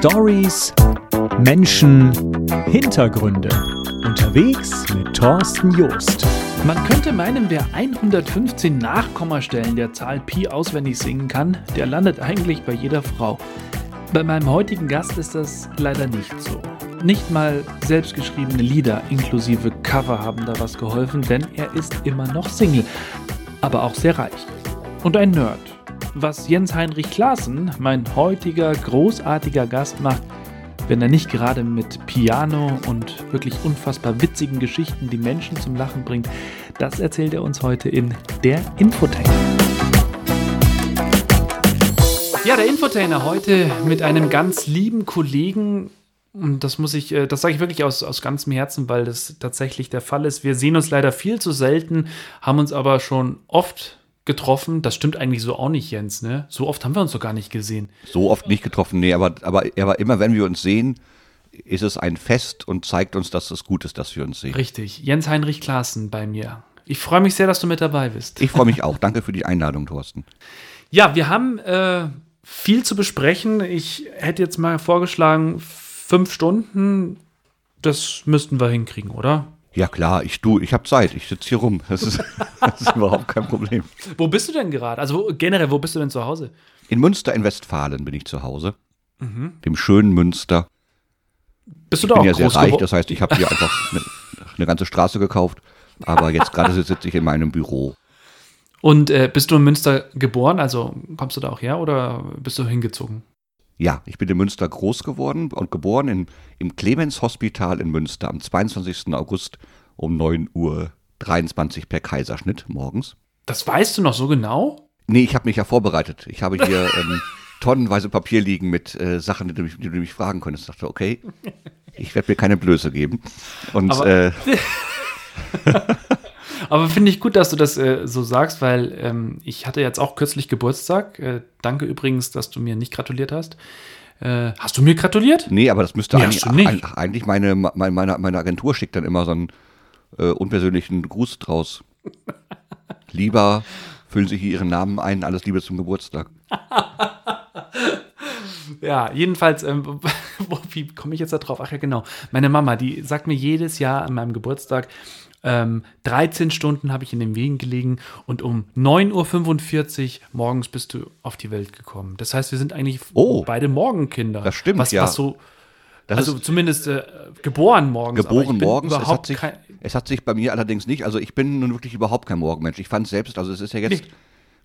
Stories, Menschen, Hintergründe. Unterwegs mit Thorsten Joost. Man könnte meinen, wer 115 Nachkommastellen der Zahl Pi auswendig singen kann, der landet eigentlich bei jeder Frau. Bei meinem heutigen Gast ist das leider nicht so. Nicht mal selbstgeschriebene Lieder inklusive Cover haben da was geholfen, denn er ist immer noch Single, aber auch sehr reich. Und ein Nerd. Was Jens Heinrich Klaassen, mein heutiger großartiger Gast, macht, wenn er nicht gerade mit Piano und wirklich unfassbar witzigen Geschichten die Menschen zum Lachen bringt, das erzählt er uns heute in Der Infotainer. Ja, der Infotainer heute mit einem ganz lieben Kollegen. Und das muss ich, äh, das sage ich wirklich aus, aus ganzem Herzen, weil das tatsächlich der Fall ist. Wir sehen uns leider viel zu selten, haben uns aber schon oft getroffen. Das stimmt eigentlich so auch nicht, Jens, ne? So oft haben wir uns doch gar nicht gesehen. So oft nicht getroffen, nee, aber, aber, aber immer wenn wir uns sehen, ist es ein Fest und zeigt uns, dass es gut ist, dass wir uns sehen. Richtig. Jens Heinrich Klaassen bei mir. Ich freue mich sehr, dass du mit dabei bist. Ich freue mich auch. Danke für die Einladung, Thorsten. Ja, wir haben äh, viel zu besprechen. Ich hätte jetzt mal vorgeschlagen, fünf Stunden, das müssten wir hinkriegen, oder? Ja klar, ich du, ich habe Zeit, ich sitze hier rum. Das ist, das ist überhaupt kein Problem. Wo bist du denn gerade? Also wo, generell, wo bist du denn zu Hause? In Münster in Westfalen bin ich zu Hause. Mhm. Dem schönen Münster. Bist du ich da bin auch ja sehr reich, das heißt, ich habe hier einfach eine, eine ganze Straße gekauft. Aber jetzt gerade sitze ich in meinem Büro. Und äh, bist du in Münster geboren? Also kommst du da auch her oder bist du hingezogen? Ja, ich bin in Münster groß geworden und geboren in, im Clemens Hospital in Münster am 22. August um 9 Uhr 23 per Kaiserschnitt morgens. Das weißt du noch so genau? Nee, ich habe mich ja vorbereitet. Ich habe hier ähm, tonnenweise Papier liegen mit äh, Sachen, die du, mich, die du mich fragen könntest. Ich dachte, okay, ich werde mir keine Blöße geben. Und Aber- äh, Aber finde ich gut, dass du das äh, so sagst, weil ähm, ich hatte jetzt auch kürzlich Geburtstag. Äh, danke übrigens, dass du mir nicht gratuliert hast. Äh, hast du mir gratuliert? nee, aber das müsste Nee, eigentlich, eigentlich meine, meine, meine, Agentur schickt dann immer so einen äh, unpersönlichen Gruß draus. Lieber füllen Sie hier Ihren Namen ein, alles Liebe zum Geburtstag. Ja, jedenfalls, ähm, wie komme ich jetzt da drauf? Ach ja, genau. Meine Mama, die sagt mir jedes Jahr an meinem Geburtstag, ähm, 13 Stunden habe ich in den Wegen gelegen und um 9.45 Uhr morgens bist du auf die Welt gekommen. Das heißt, wir sind eigentlich Oh. beide Morgenkinder. Das stimmt, was, ja. Was so, Das also ist zumindest äh, geboren morgens. geboren morgens. Es hat, sich, kein, es hat sich bei mir allerdings nicht, also ich bin nun wirklich überhaupt kein Morgenmensch. Ich fand selbst, also es ist ja jetzt, Nee.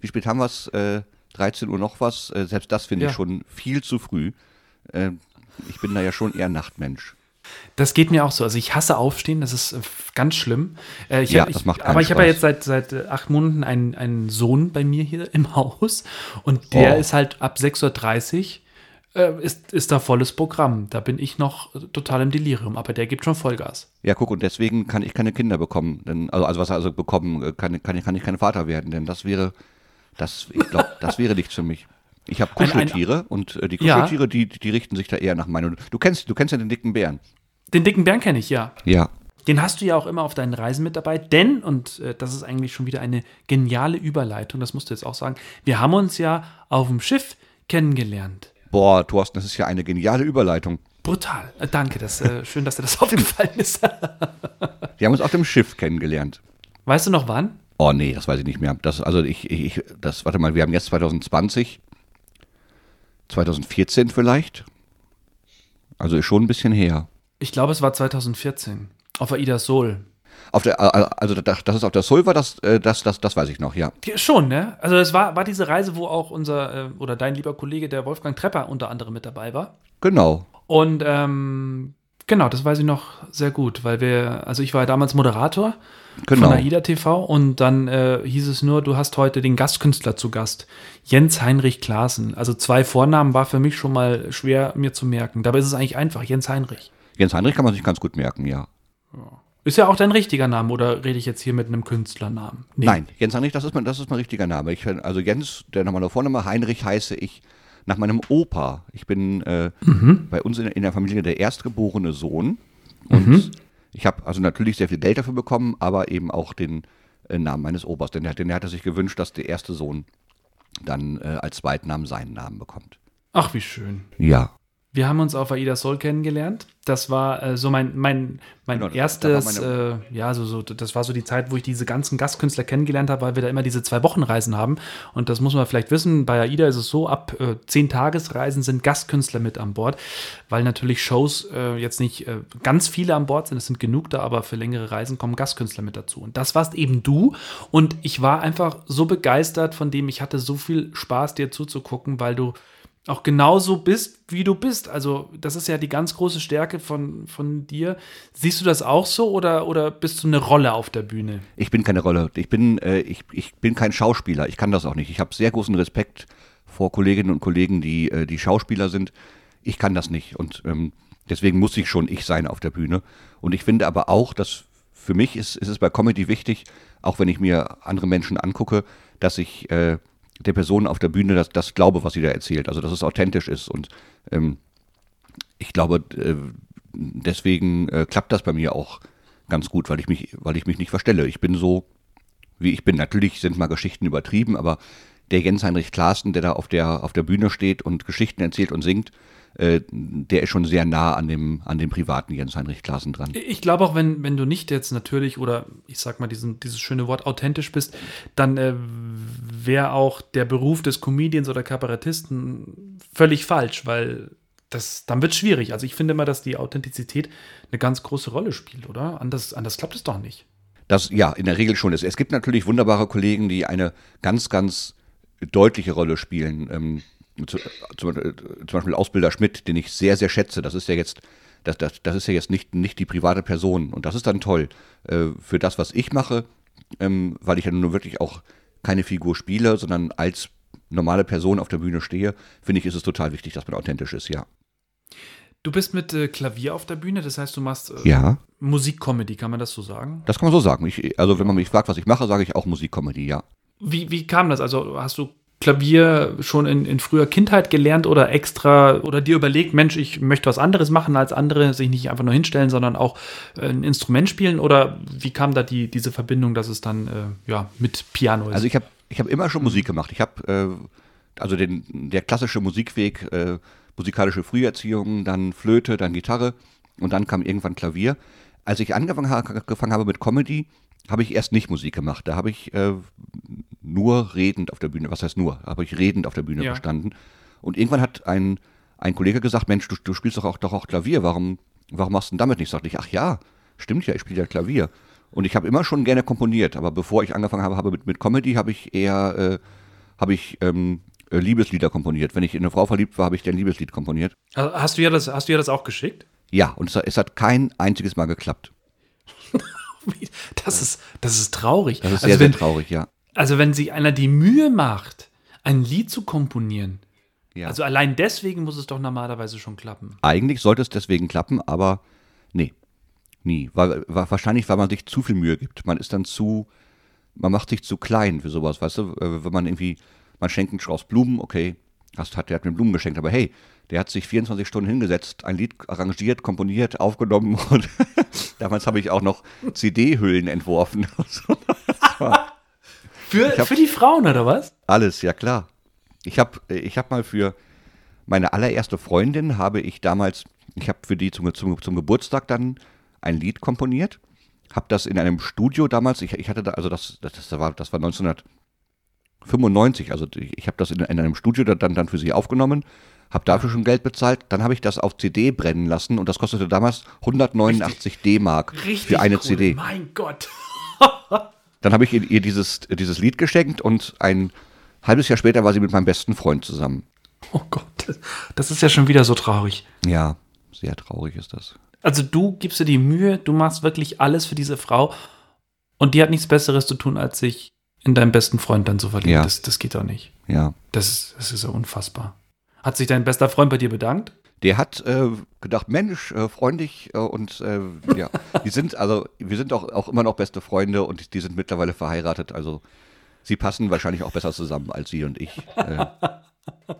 wie spät haben wir es? Äh, 13 Uhr noch was. Äh, selbst das finde Ja. ich schon viel zu früh. Äh, ich bin da ja schon eher Nachtmensch. Das geht mir auch so. Also ich hasse Aufstehen, das ist äh, ganz schlimm. Äh, ich Ja, hab, ich, das macht Aber ich habe ja jetzt seit, seit äh, acht Monaten einen, einen Sohn bei mir hier im Haus und der Oh. ist halt ab 6.30 Uhr äh, ist, ist da volles Programm. Da bin ich noch total im Delirium, aber der gibt schon Vollgas. Ja, guck, und deswegen kann ich keine Kinder bekommen. Denn, also, also was also bekommen, kann, kann, kann ich kein Vater werden, denn das wäre, das, ich glaube, das wäre nichts für mich. Ich habe Ein- ein- Kuscheltiere und äh, die Ja. Kuscheltiere, die, die richten sich da eher nach meinen. Du kennst, du kennst ja den dicken Bären. Den dicken Bären kenne ich, ja. Ja. Den hast du ja auch immer auf deinen Reisen mit dabei, denn, und äh, das ist eigentlich schon wieder eine geniale Überleitung, das musst du jetzt auch sagen, wir haben uns ja auf dem Schiff kennengelernt. Boah, Thorsten, das ist ja eine geniale Überleitung. Brutal. Äh, danke, das, äh, schön, dass dir das aufgefallen ist. Wir haben uns auf dem Schiff kennengelernt. weißt du noch wann? Oh nee, das weiß ich nicht mehr. Das, also ich, ich- das, warte mal, wir haben jetzt 2020, 2014 vielleicht. Also ist schon ein bisschen her. Ich glaube, es war 2014. Auf Aida Sol. Auf der, also das, das ist auf der Sulva, das, äh, das, das, das weiß ich noch, ja. Schon, ne? Also es war, war diese Reise, wo auch unser äh, oder dein lieber Kollege, der Wolfgang Trepper, unter anderem mit dabei war. Genau. Und ähm, genau, das weiß ich noch sehr gut, weil wir, also ich war ja damals Moderator Genau. von AIDA TV und dann äh, hieß es nur, du hast heute den Gastkünstler zu Gast, Jens Heinrich Klaassen. Also zwei Vornamen war für mich schon mal schwer mir zu merken. Dabei ist es eigentlich einfach, Jens Heinrich. Jens Heinrich kann man sich ganz gut merken, ja. Ist ja auch dein richtiger Name oder rede ich jetzt hier mit einem Künstlernamen? Nee. Nein, Jens Heinrich, das ist mein, das ist mein richtiger Name. Ich, also Jens, der nochmal Vorname, Heinrich heiße ich nach meinem Opa. Ich bin äh, bei uns in, in der Familie der erstgeborene Sohn. Und ich habe also natürlich sehr viel Geld dafür bekommen, aber eben auch den äh, Namen meines Opas. Denn denn der hatte sich gewünscht, dass der erste Sohn dann äh, als Zweitnamen seinen Namen bekommt. Ach, wie schön. Ja. Wir haben uns auf Aida Soul kennengelernt. Das war äh, so mein, mein, mein Genau, erstes, äh, ja, so, so, das war so die Zeit, wo ich diese ganzen Gastkünstler kennengelernt habe, weil wir da immer diese zwei Wochenreisen haben. Und das muss man vielleicht wissen, bei Aida ist es so, ab äh, zehn Tagesreisen sind Gastkünstler mit an Bord, weil natürlich Shows äh, jetzt nicht äh, ganz viele an Bord sind, es sind genug da, aber für längere Reisen kommen Gastkünstler mit dazu. Und das warst eben du. Und ich war einfach so begeistert von dem, ich hatte so viel Spaß, dir zuzugucken, weil du auch genauso bist, wie du bist. Also, das ist ja die ganz große Stärke von, von dir. Siehst du das auch so oder, oder bist du eine Rolle auf der Bühne? Ich bin keine Rolle. Ich bin, äh, ich, ich bin kein Schauspieler. Ich kann das auch nicht. Ich habe sehr großen Respekt vor Kolleginnen und Kollegen, die, äh, die Schauspieler sind. Ich kann das nicht. Und ähm, deswegen muss ich schon ich sein auf der Bühne. Und ich finde aber auch, dass für mich ist, ist es bei Comedy wichtig, auch wenn ich mir andere Menschen angucke, dass ich äh, der Person auf der Bühne das, das glaube, was sie da erzählt. Also dass es authentisch ist. Und ähm, ich glaube, äh, deswegen äh, klappt das bei mir auch ganz gut, weil ich mich, weil ich mich nicht verstelle. Ich bin so, wie ich bin. Natürlich sind mal Geschichten übertrieben, aber der Jens Heinrich Klaassen, der da auf der, auf der Bühne steht und Geschichten erzählt und singt, äh, der ist schon sehr nah an dem, an dem privaten Jens Heinrich Klaassen dran. Ich glaube auch, wenn, wenn du nicht jetzt natürlich oder ich sag mal diesen, dieses schöne Wort authentisch bist, dann äh, wäre auch der Beruf des Comedians oder Kabarettisten völlig falsch, weil das, dann wird es schwierig. Also ich finde immer, dass die Authentizität eine ganz große Rolle spielt, oder? Anders, anders klappt es doch nicht. Das ja, in der Regel schon ist. Es gibt natürlich wunderbare Kollegen, die eine ganz, ganz deutliche Rolle spielen. Ähm, zu, zum, äh, zum Beispiel Ausbilder Schmidt, den ich sehr, sehr schätze. Das ist ja jetzt, das, das, das ist ja jetzt nicht, nicht die private Person. Und das ist dann toll. Äh, für das, was ich mache, ähm, weil ich ja nun wirklich auch keine Figur spiele, sondern als normale Person auf der Bühne stehe, finde ich, ist es total wichtig, dass man authentisch ist, ja. Du bist mit äh, Klavier auf der Bühne, das heißt, du machst äh, Ja, Musikcomedy, kann man das so sagen? das kann man so sagen. Ich, also wenn man mich fragt, was ich mache, sage ich auch Musikcomedy, ja. Wie, wie kam das? Also hast du Klavier schon in, in früher Kindheit gelernt oder extra oder dir überlegt, Mensch, ich möchte was anderes machen als andere, sich nicht einfach nur hinstellen, sondern auch äh, ein Instrument spielen? Oder wie kam da die, diese Verbindung, dass es dann äh, ja, mit Piano ist? Also ich habe ich hab immer schon Musik gemacht. Ich habe äh, also den, der klassische Musikweg, äh, musikalische Früherziehung, dann Flöte, dann Gitarre und dann kam irgendwann Klavier. Als ich angefangen, angefangen habe mit Comedy, habe ich erst nicht Musik gemacht. Da habe ich äh, nur redend auf der Bühne, was heißt nur, habe ich redend auf der Bühne Ja. gestanden. Und irgendwann hat ein, ein Kollege gesagt, Mensch, du, du spielst doch auch, doch auch Klavier, warum, warum machst du denn damit nicht? Sagte ich, ach ja, stimmt ja, ich spiele ja Klavier. Und ich habe immer schon gerne komponiert, aber bevor ich angefangen habe, habe mit, mit Comedy, habe ich eher äh, habe ich ähm, äh, Liebeslieder komponiert. Wenn ich in eine Frau verliebt war, habe ich dir ein Liebeslied komponiert. Hast du ja das, hast du ja das auch geschickt? Ja, und es, hat- es hat kein einziges Mal geklappt. Das ist, das ist traurig. Das ist also, sehr, wenn, sehr traurig, ja. also wenn sich einer die Mühe macht, ein Lied zu komponieren, ja. also allein deswegen muss es doch normalerweise schon klappen. Eigentlich sollte es deswegen klappen, aber nee, nie. Weil, wahrscheinlich, weil man sich zu viel Mühe gibt. Man ist dann zu, man macht sich zu klein für sowas, weißt du? Äh, Wenn man irgendwie, man schenkt einen Strauß Blumen, okay, hast, hat, der hat mir Blumen geschenkt, aber hey, der hat sich 24 Stunden hingesetzt, ein Lied arrangiert, komponiert, aufgenommen und damals habe ich auch noch CD-Hüllen entworfen. Für, hab- für die Frauen, oder was? Alles, ja klar. Ich habe ich hab mal für meine allererste Freundin, habe ich damals, ich habe für die zum, zum, zum Geburtstag dann ein Lied komponiert, habe das in einem Studio damals, ich, ich hatte da, also das, das, das, war, das war 1995, also ich, habe das in, in einem Studio dann, dann für sie aufgenommen, habe dafür schon Geld bezahlt, dann habe ich das auf CD brennen lassen und das kostete damals 189 D-Mark für eine cool. CD. Mein Gott. Dann habe ich ihr, ihr dieses, dieses Lied geschenkt und ein halbes Jahr später war sie mit meinem besten Freund zusammen. Oh Gott, das ist ja schon wieder so traurig. Ja, sehr traurig ist das. Also du gibst dir die Mühe, du machst wirklich alles für diese Frau und die hat nichts Besseres zu tun, als sich in deinen besten Freund dann zu verlieben. Ja. Das, das geht doch nicht. Ja. Das, ist- das ist ja unfassbar. Hat sich dein bester Freund bei dir bedankt? Der hat äh, gedacht, Mensch, äh, freundlich äh, und äh, ja, die sind also, wir sind auch, auch immer noch beste Freunde und die sind mittlerweile verheiratet. Also sie passen wahrscheinlich auch besser zusammen als sie und ich. Äh,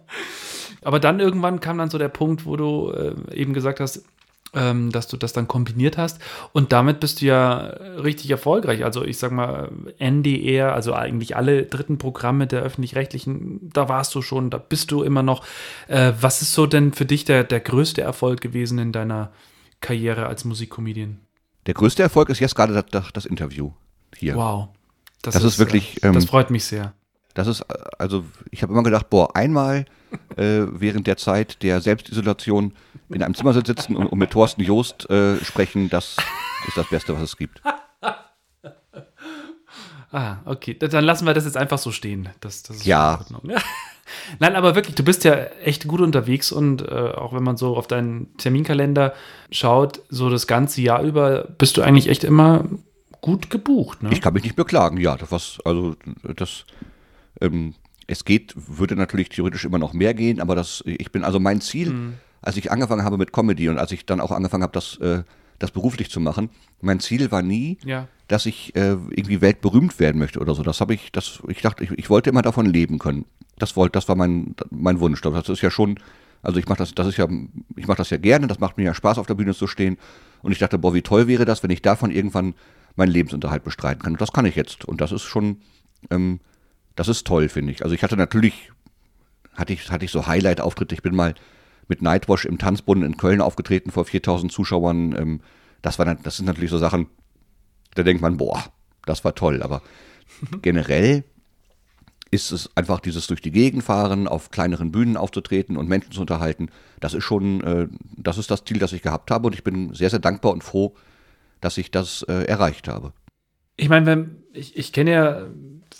Aber dann irgendwann kam dann so der Punkt, wo du äh, eben gesagt hast, ähm, dass du das dann kombiniert hast. Und damit bist du ja richtig erfolgreich. Also ich sag mal, NDR, also eigentlich alle dritten Programme der öffentlich-rechtlichen, da warst du schon, da bist du immer noch. Äh, was ist so denn für dich der, der größte Erfolg gewesen in deiner Karriere als Musikkomedian? Der größte Erfolg ist jetzt gerade das, das Interview hier. Wow. Das, das ist, ist, wirklich. Ähm, das freut mich sehr. Das ist, also ich habe immer gedacht, boah, einmal äh, während der Zeit der Selbstisolation in einem Zimmer sitzen und, und mit Thorsten Joost äh, sprechen, das ist das Beste, was es gibt. Ah, okay. Dann lassen wir das jetzt einfach so stehen. Das, das ja. Nein, aber wirklich, du bist ja echt gut unterwegs und äh, auch wenn man so auf deinen Terminkalender schaut, so das ganze Jahr über, bist du eigentlich echt immer gut gebucht. Ne? Ich kann mich nicht beklagen, ja. Das was, also das ähm, es geht, würde natürlich theoretisch immer noch mehr gehen, aber das, ich bin, also mein Ziel, mhm. als ich angefangen habe mit Comedy und als ich dann auch angefangen habe, das, äh, das beruflich zu machen, mein Ziel war nie, ja. dass ich äh, irgendwie weltberühmt werden möchte oder so. Das habe ich, das, ich dachte, ich, ich wollte immer davon leben können. Das wollte, das war mein, mein Wunsch. Das ist ja schon, also ich mache das, das ist ja, ich mache das ja gerne, das macht mir ja Spaß, auf der Bühne zu stehen. Und ich dachte, boah, wie toll wäre das, wenn ich davon irgendwann meinen Lebensunterhalt bestreiten kann. Und das kann ich jetzt. Und das ist schon, ähm, das ist toll, finde ich. Also ich hatte natürlich, hatte ich, hatte ich so Highlight-Auftritte. Ich bin mal mit Nightwash im Tanzbrunnen in Köln aufgetreten vor 4000 Zuschauern. Ähm, das, war, das sind natürlich so Sachen, da denkt man, boah, das war toll. Aber generell ist es einfach dieses durch die Gegend fahren, auf kleineren Bühnen aufzutreten und Menschen zu unterhalten. Das ist schon, äh, das ist das Ziel, das ich gehabt habe. Und ich bin sehr, sehr dankbar und froh, dass ich das äh, erreicht habe. Ich meine, wenn, ich, ich kenne ja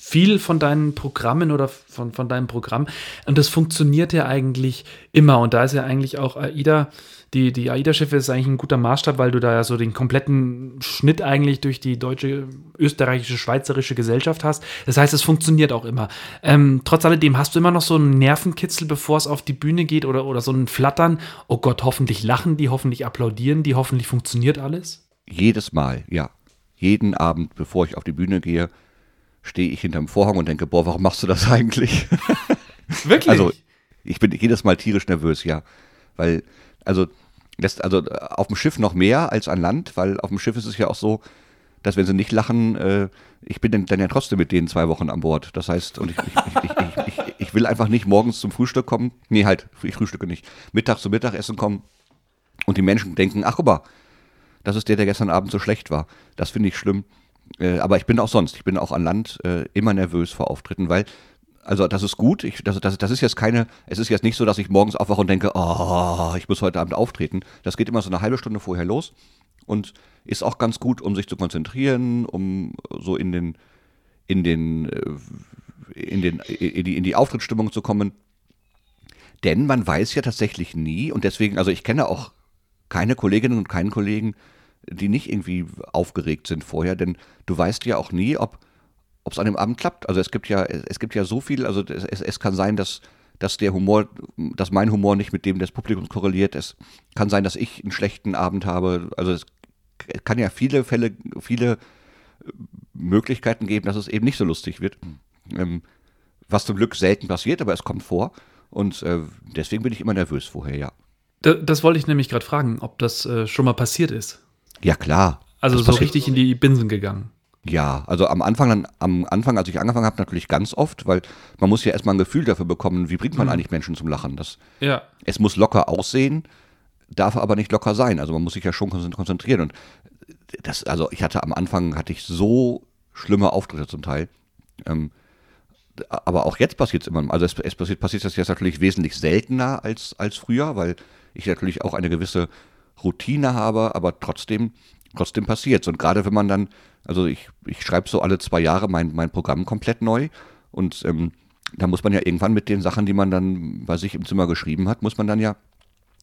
viel von deinen Programmen oder von, von deinem Programm. Und das funktioniert ja eigentlich immer. Und da ist ja eigentlich auch AIDA, die, die AIDA-Schiffe ist eigentlich ein guter Maßstab, weil du da ja so den kompletten Schnitt eigentlich durch die deutsche, österreichische, schweizerische Gesellschaft hast. Das heißt, es funktioniert auch immer. Ähm, trotz alledem hast du immer noch so einen Nervenkitzel, bevor es auf die Bühne geht oder, oder so ein Flattern. Oh Gott, hoffentlich lachen die, hoffentlich applaudieren die, hoffentlich funktioniert alles. Jedes Mal, ja. Jeden Abend, bevor ich auf die Bühne gehe, stehe ich hinterm Vorhang und denke, boah, warum machst du das eigentlich? Wirklich? Also, ich bin jedes Mal tierisch nervös, ja. Weil, also, lässt, also auf dem Schiff noch mehr als an Land, weil auf dem Schiff ist es ja auch so, dass wenn sie nicht lachen, äh, ich bin dann ja trotzdem mit denen zwei Wochen an Bord. Das heißt, und ich, ich, ich, ich, ich will einfach nicht morgens zum Frühstück kommen. Nee, halt, ich frühstücke nicht. Mittag zum Mittagessen kommen und die Menschen denken, ach guck mal, das ist der, der gestern Abend so schlecht war. Das finde ich schlimm. Äh, aber ich bin auch sonst, ich bin auch an Land äh, immer nervös vor Auftritten, weil, also das ist gut, ich, das, das, das ist jetzt keine, es ist jetzt nicht so, dass ich morgens aufwache und denke, oh, ich muss heute Abend auftreten. Das geht immer so eine halbe Stunde vorher los und ist auch ganz gut, um sich zu konzentrieren, um so in den, in den, äh, in den, in die, in die Auftrittsstimmung zu kommen. Denn man weiß ja tatsächlich nie, und deswegen, also ich kenne auch keine Kolleginnen und keinen Kollegen, die nicht irgendwie aufgeregt sind vorher, denn du weißt ja auch nie, ob es an dem Abend klappt. Also es gibt ja, es gibt ja so viel, also es, es kann sein, dass, dass der Humor, dass mein Humor nicht mit dem des Publikums korreliert. Es kann sein, dass ich einen schlechten Abend habe. Also es kann ja viele Fälle, viele Möglichkeiten geben, dass es eben nicht so lustig wird. Ähm, was zum Glück selten passiert, aber es kommt vor. Und äh, deswegen bin ich immer nervös vorher, ja. Das, das wollte ich nämlich gerade fragen, ob das äh, schon mal passiert ist. Ja, klar. Also so richtig in die Binsen gegangen. Ja, also am Anfang, dann, am Anfang, als ich angefangen habe, natürlich ganz oft, weil man muss ja erstmal ein Gefühl dafür bekommen, wie bringt man mhm. eigentlich Menschen zum Lachen. Das, ja. Es muss locker aussehen, darf aber nicht locker sein. Also man muss sich ja schon konzentrieren. Und das, also ich hatte am Anfang hatte ich so schlimme Auftritte zum Teil. Ähm, aber auch jetzt passiert es immer. Also es, es passiert, passiert das jetzt natürlich wesentlich seltener als, als früher, weil ich natürlich auch eine gewisse Routine habe, aber trotzdem, trotzdem passiert Und gerade wenn man dann, also ich, ich schreibe so alle zwei Jahre mein, mein Programm komplett neu und ähm, da muss man ja irgendwann mit den Sachen, die man dann bei sich im Zimmer geschrieben hat, muss man dann ja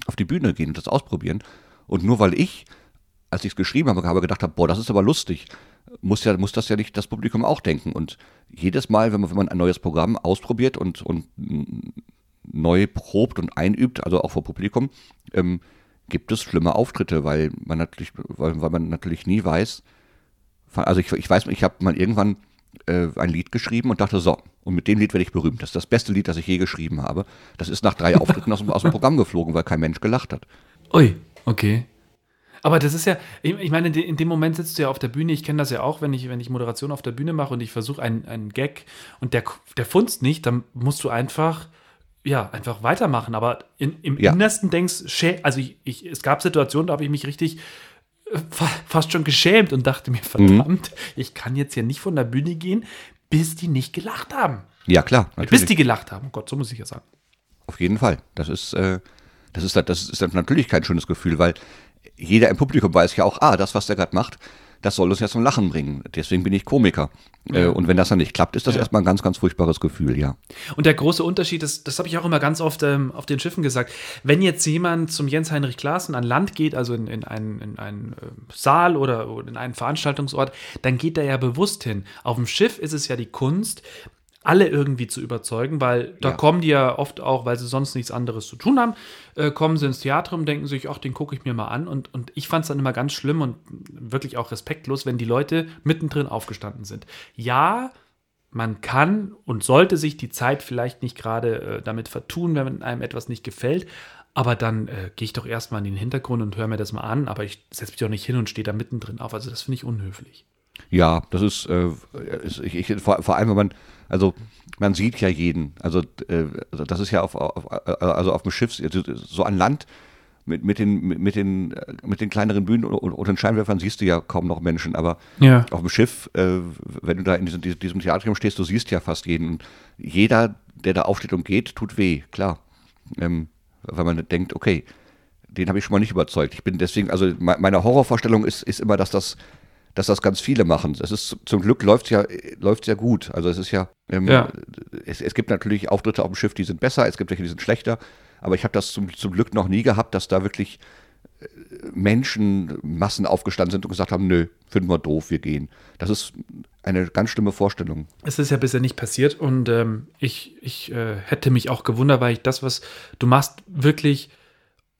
auf die Bühne gehen und das ausprobieren. Und nur weil ich, als ich es geschrieben habe, habe gedacht habe, boah, das ist aber lustig, muss, ja, muss das ja nicht das Publikum auch denken. Und jedes Mal, wenn man, wenn man ein neues Programm ausprobiert und, und neu probt und einübt, also auch vor Publikum, ähm, gibt es schlimme Auftritte, weil man natürlich, weil, weil man natürlich nie weiß. Also ich, ich weiß, ich habe mal irgendwann äh, ein Lied geschrieben und dachte, so, und mit dem Lied werde ich berühmt. Das ist das beste Lied, das ich je geschrieben habe. Das ist nach drei Auftritten aus, aus dem Programm geflogen, weil kein Mensch gelacht hat. Ui, okay. Aber das ist ja, ich meine, in dem Moment sitzt du ja auf der Bühne, ich kenne das ja auch, wenn ich, wenn ich Moderation auf der Bühne mache und ich versuche einen, einen Gag und der, der funzt nicht, dann musst du einfach, ja, einfach weitermachen. Aber in, im ja. Innersten denkst, also ich, ich, es gab Situationen, da habe ich mich richtig äh, fast schon geschämt und dachte mir, verdammt, mhm. ich kann jetzt hier nicht von der Bühne gehen, bis die nicht gelacht haben. Ja, klar. Natürlich. Bis die gelacht haben. Oh Gott, so muss ich ja sagen. Auf jeden Fall. Das ist, äh, das ist, das ist natürlich kein schönes Gefühl, weil jeder im Publikum weiß ja auch, ah, das, was der gerade macht, das soll uns ja zum Lachen bringen. Deswegen bin ich Komiker. Ja. Äh, und wenn das dann nicht klappt, ist das ja. erstmal ein ganz, ganz furchtbares Gefühl, ja. Und der große Unterschied, das, das habe ich auch immer ganz oft ähm, auf den Schiffen gesagt, wenn jetzt jemand zum Jens-Heinrich Klaassen an Land geht, also in, in einen, in einen äh, Saal oder, oder in einen Veranstaltungsort, dann geht er ja bewusst hin. Auf dem Schiff ist es ja die Kunst, alle irgendwie zu überzeugen, weil da ja. kommen die ja oft auch, weil sie sonst nichts anderes zu tun haben, äh, kommen sie ins Theater und denken sich, ach, den gucke ich mir mal an. Und, und ich fand es dann immer ganz schlimm und wirklich auch respektlos, wenn die Leute mittendrin aufgestanden sind. Ja, man kann und sollte sich die Zeit vielleicht nicht gerade äh, damit vertun, wenn einem etwas nicht gefällt. Aber dann äh, gehe ich doch erstmal in den Hintergrund und höre mir das mal an. Aber ich setze mich doch nicht hin und stehe da mittendrin auf. Also das finde ich unhöflich. Ja, das ist, äh, ist ich, ich, vor, vor allem, wenn man also man sieht ja jeden. Also, äh, also das ist ja auf, auf, also auf dem Schiff, also so an Land mit, mit, den, mit, den, mit den kleineren Bühnen und, und den Scheinwerfern siehst du ja kaum noch Menschen, aber ja. auf dem Schiff, äh, wenn du da in diesem, diesem Theatrium stehst, du siehst ja fast jeden. Und jeder, der da aufsteht und geht, tut weh, klar. Ähm, weil man denkt, okay, den habe ich schon mal nicht überzeugt. Ich bin deswegen, also meine Horrorvorstellung ist, ist immer, dass das dass das ganz viele machen. Es ist zum Glück läuft ja läuft ja gut. Also es ist ja, ähm, ja. Es, es, gibt natürlich Auftritte auf dem Schiff, die sind besser, es gibt welche, die sind schlechter. Aber ich habe das zum, zum Glück noch nie gehabt, dass da wirklich äh, Menschen Massen aufgestanden sind und gesagt haben, nö, finden wir doof, wir gehen. Das ist eine ganz schlimme Vorstellung. Es ist ja bisher nicht passiert und ähm, ich, ich äh, hätte mich auch gewundert, weil ich das, was du machst, wirklich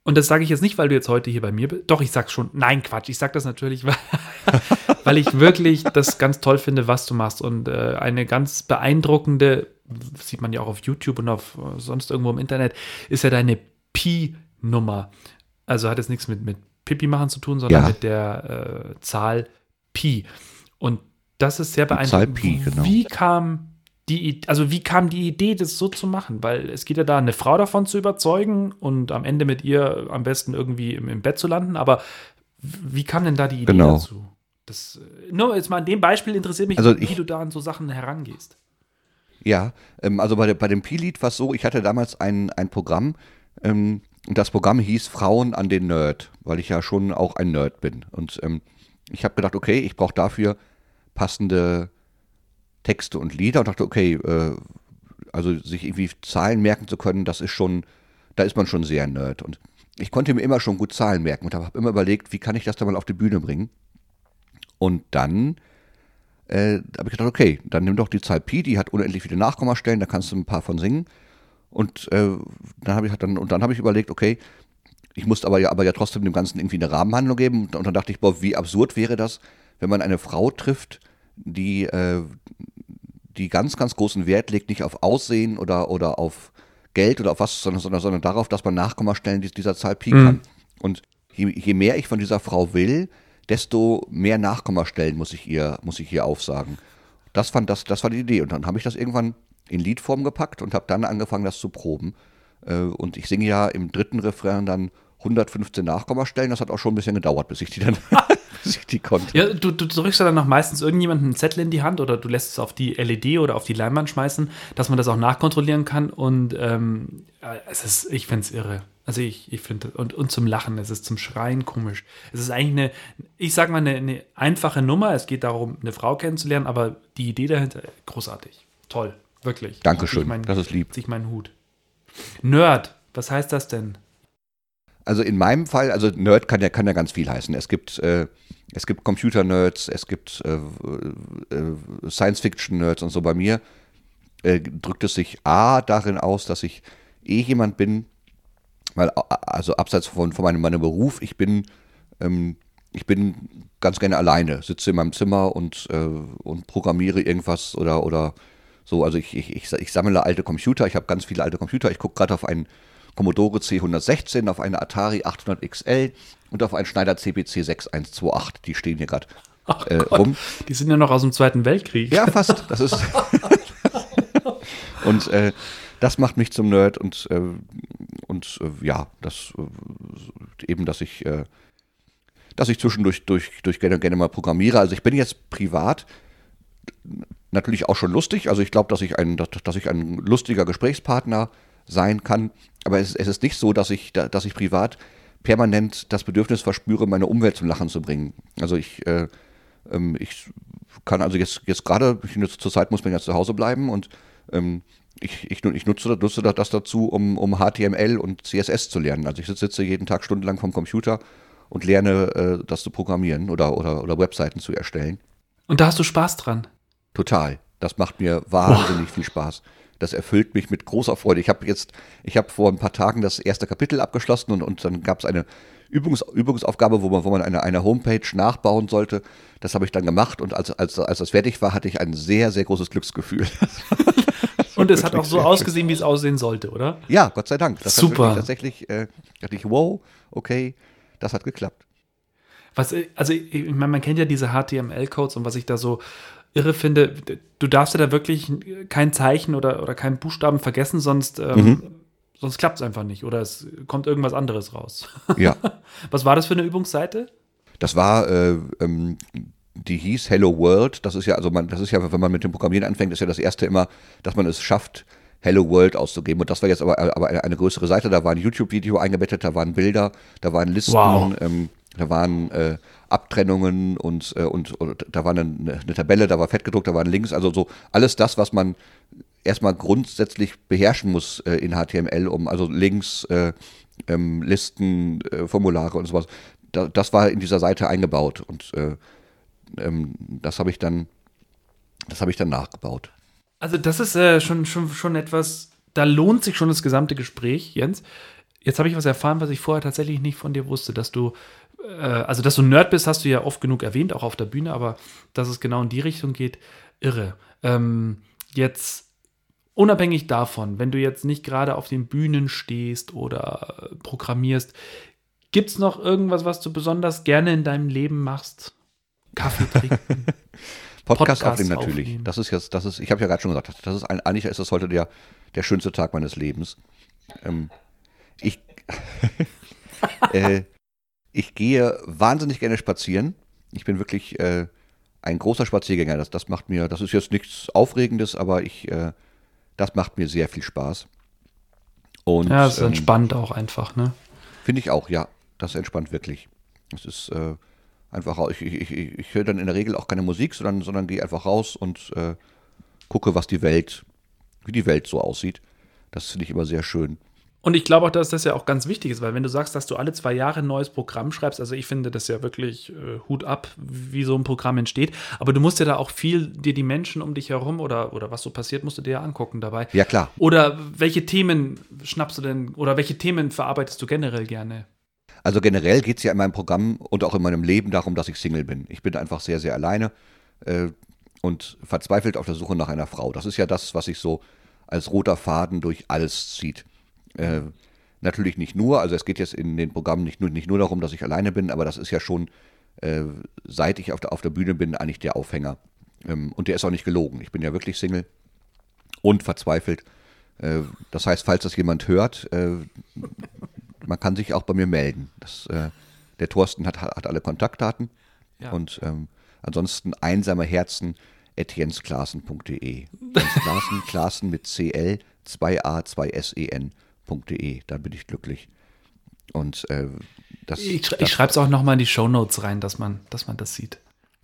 und das sage ich jetzt nicht, weil du jetzt heute hier bei mir bist. Doch, ich sag's schon. Nein, Quatsch. Ich sag das natürlich, weil, weil ich wirklich das ganz toll finde, was du machst. Und äh, eine ganz beeindruckende, sieht man ja auch auf YouTube und auf äh, sonst irgendwo im Internet, ist ja deine Pi-Nummer. Also hat jetzt nichts mit, mit Pipi machen zu tun, sondern ja. mit der äh, Zahl Pi. Und das ist sehr beeindruckend. Zahl Pi, genau. Wie kam die, also wie kam die Idee, das so zu machen? Weil es geht ja da, eine Frau davon zu überzeugen und am Ende mit ihr am besten irgendwie im, im Bett zu landen. Aber wie kam denn da die Idee genau. dazu? Das, nur jetzt mal an dem Beispiel interessiert mich, also wie ich, du da an so Sachen herangehst. Ja, ähm, also bei, bei dem Pi-Lied war es so, ich hatte damals ein, ein Programm ähm, und das Programm hieß Frauen an den Nerd, weil ich ja schon auch ein Nerd bin. Und ähm, ich habe gedacht, okay, ich brauche dafür passende Texte und Lieder und dachte, okay, äh, also sich irgendwie Zahlen merken zu können, das ist schon, da ist man schon sehr nerd. Und ich konnte mir immer schon gut Zahlen merken und habe immer überlegt, wie kann ich das da mal auf die Bühne bringen. Und dann äh, habe ich gedacht, okay, dann nimm doch die Zahl Pi, die hat unendlich viele Nachkommastellen, da kannst du ein paar von singen. Und äh, dann habe ich dann und dann habe ich überlegt, okay, ich musste aber ja, aber ja trotzdem dem Ganzen irgendwie eine Rahmenhandlung geben. Und, und dann dachte ich, boah, wie absurd wäre das, wenn man eine Frau trifft, die, äh, die ganz, ganz großen Wert legt, nicht auf Aussehen oder, oder auf Geld oder auf was, sondern, sondern, sondern darauf, dass man Nachkommastellen dieser Zahl Pi mhm. kann. Und je, je mehr ich von dieser Frau will, desto mehr Nachkommastellen muss ich ihr, muss ich ihr aufsagen. Das, fand, das, das war die Idee. Und dann habe ich das irgendwann in Liedform gepackt und habe dann angefangen, das zu proben. Äh, und ich singe ja im dritten Refrain dann 115 Nachkommastellen. Das hat auch schon ein bisschen gedauert, bis ich die dann bis ich die konnte. Ja, du, du drückst ja dann noch meistens irgendjemanden einen Zettel in die Hand oder du lässt es auf die LED oder auf die Leinwand schmeißen, dass man das auch nachkontrollieren kann. Und ähm, es ist, ich finde es irre. Also ich, ich finde, und, und zum Lachen, es ist zum Schreien komisch. Es ist eigentlich eine, ich sag mal, eine, eine einfache Nummer. Es geht darum, eine Frau kennenzulernen, aber die Idee dahinter, großartig. Toll, wirklich. Dankeschön, mein, das ist lieb. Sich meinen Hut. Nerd, was heißt das denn? Also in meinem Fall, also Nerd kann ja, kann ja ganz viel heißen. Es gibt, äh, es gibt Computer-Nerds, es gibt äh, äh, Science-Fiction-Nerds und so. Bei mir äh, drückt es sich A darin aus, dass ich eh jemand bin, weil, also abseits von, von meinem, meinem Beruf, ich bin, ähm, ich bin ganz gerne alleine, sitze in meinem Zimmer und, äh, und programmiere irgendwas oder, oder so. Also ich, ich, ich, ich sammle alte Computer, ich habe ganz viele alte Computer, ich gucke gerade auf einen Commodore C116, auf eine Atari 800 XL und auf einen Schneider CPC 6128. Die stehen hier gerade äh, rum. Die sind ja noch aus dem Zweiten Weltkrieg. Ja, fast. Das ist. und äh, das macht mich zum Nerd und, äh, und äh, ja, das äh, eben, dass ich, äh, dass ich zwischendurch durch, durch gerne, gerne mal programmiere. Also ich bin jetzt privat natürlich auch schon lustig. Also ich glaube, dass ich ein, dass, dass ich ein lustiger Gesprächspartner sein kann. Aber es, es ist nicht so, dass ich, dass ich privat permanent das Bedürfnis verspüre, meine Umwelt zum Lachen zu bringen. Also ich, äh, ähm, ich kann also jetzt, jetzt gerade, zur Zeit muss man ja zu Hause bleiben und ähm, ich, ich, ich, nutze, nutze das dazu, um, um HTML und CSS zu lernen. Also ich sitze jeden Tag stundenlang vom Computer und lerne, äh, das zu programmieren oder, oder, oder Webseiten zu erstellen. Und da hast du Spaß dran? Total. Das macht mir wahnsinnig Boah. viel Spaß. Das erfüllt mich mit großer Freude. Ich habe jetzt, ich habe vor ein paar Tagen das erste Kapitel abgeschlossen und, und dann gab es eine Übungs, Übungsaufgabe, wo man, wo man eine, eine Homepage nachbauen sollte. Das habe ich dann gemacht und als, als, als das fertig war, hatte ich ein sehr, sehr großes Glücksgefühl. und es hat auch so ausgesehen, wie es aussehen sollte, oder? Ja, Gott sei Dank. Das Super. tatsächlich, äh, dachte ich, wow, okay, das hat geklappt. Was, also, ich meine, man kennt ja diese HTML-Codes und was ich da so irre finde, du darfst ja da wirklich kein Zeichen oder, oder keinen Buchstaben vergessen, sonst, ähm, mhm. sonst klappt es einfach nicht oder es kommt irgendwas anderes raus. Ja. Was war das für eine Übungsseite? Das war, äh, ähm, die hieß Hello World. Das ist ja, also man, das ist ja, wenn man mit dem Programmieren anfängt, ist ja das erste immer, dass man es schafft, Hello World auszugeben. Und das war jetzt aber, aber eine, größere Seite. Da war ein YouTube-Video eingebettet, da waren Bilder, da waren Listen, wow. ähm, da waren äh, Abtrennungen und, äh, und, und, da war eine, eine, Tabelle, da war fett gedruckt, da waren Links, also so alles das, was man erstmal grundsätzlich beherrschen muss äh, in HTML, um also Links, äh, ähm, Listen, äh, Formulare und sowas. Da, das war in dieser Seite eingebaut und äh, ähm, das habe ich dann, das habe ich dann nachgebaut. Also das ist äh, schon, schon, schon etwas, da lohnt sich schon das gesamte Gespräch, Jens. Jetzt habe ich was erfahren, was ich vorher tatsächlich nicht von dir wusste, dass du äh, also dass du Nerd bist, hast du ja oft genug erwähnt, auch auf der Bühne, aber dass es genau in die Richtung geht, irre. Ähm, jetzt unabhängig davon, wenn du jetzt nicht gerade auf den Bühnen stehst oder programmierst, gibt es noch irgendwas, was du besonders gerne in deinem Leben machst? Kaffee trinken? Podcast, Podcast aufnehmen natürlich. Aufnehmen. Das ist jetzt, das ist, ich habe ja gerade schon gesagt, das ist ein, eigentlich ist das heute der, der schönste Tag meines Lebens. Ähm, ich, äh, ich gehe wahnsinnig gerne spazieren. Ich bin wirklich äh, ein großer Spaziergänger. Das, das macht mir, das ist jetzt nichts Aufregendes, aber ich, äh, das macht mir sehr viel Spaß. Und, ja, es ähm, entspannt auch einfach, ne? Finde ich auch, ja. Das entspannt wirklich. Es ist einfach, ich, ich, ich, ich höre dann in der Regel auch keine Musik, sondern, sondern gehe einfach raus und äh, gucke, was die Welt, wie die Welt so aussieht. Das finde ich immer sehr schön. Und ich glaube auch, dass das ja auch ganz wichtig ist, weil wenn du sagst, dass du alle zwei Jahre ein neues Programm schreibst, also ich finde das ja wirklich äh, Hut ab, wie so ein Programm entsteht, aber du musst ja da auch viel dir die Menschen um dich herum oder, oder was so passiert, musst du dir ja angucken dabei. Ja, klar. Oder welche Themen schnappst du denn oder welche Themen verarbeitest du generell gerne? Also generell geht es ja in meinem Programm und auch in meinem Leben darum, dass ich Single bin. Ich bin einfach sehr, sehr alleine äh, und verzweifelt auf der Suche nach einer Frau. Das ist ja das, was sich so als roter Faden durch alles zieht. Äh, natürlich nicht nur, also es geht jetzt in den Programmen nicht nur, nicht nur darum, dass ich alleine bin, aber das ist ja schon, äh, seit ich auf der, auf der Bühne bin, eigentlich der Aufhänger. Ähm, und der ist auch nicht gelogen. Ich bin ja wirklich Single und verzweifelt. Äh, das heißt, falls das jemand hört, äh, man kann sich auch bei mir melden. Das, äh, der Thorsten hat, hat alle Kontaktdaten. Ja. Und ähm, ansonsten einsame Herzen etiensklassen.de. Klassen, Klassen mit CL, 2a, 2sen www.ftf.de, dann bin ich glücklich. Und äh, das. Ich, sch ich schreibe es auch nochmal in die Show Notes rein, dass man, dass man das sieht.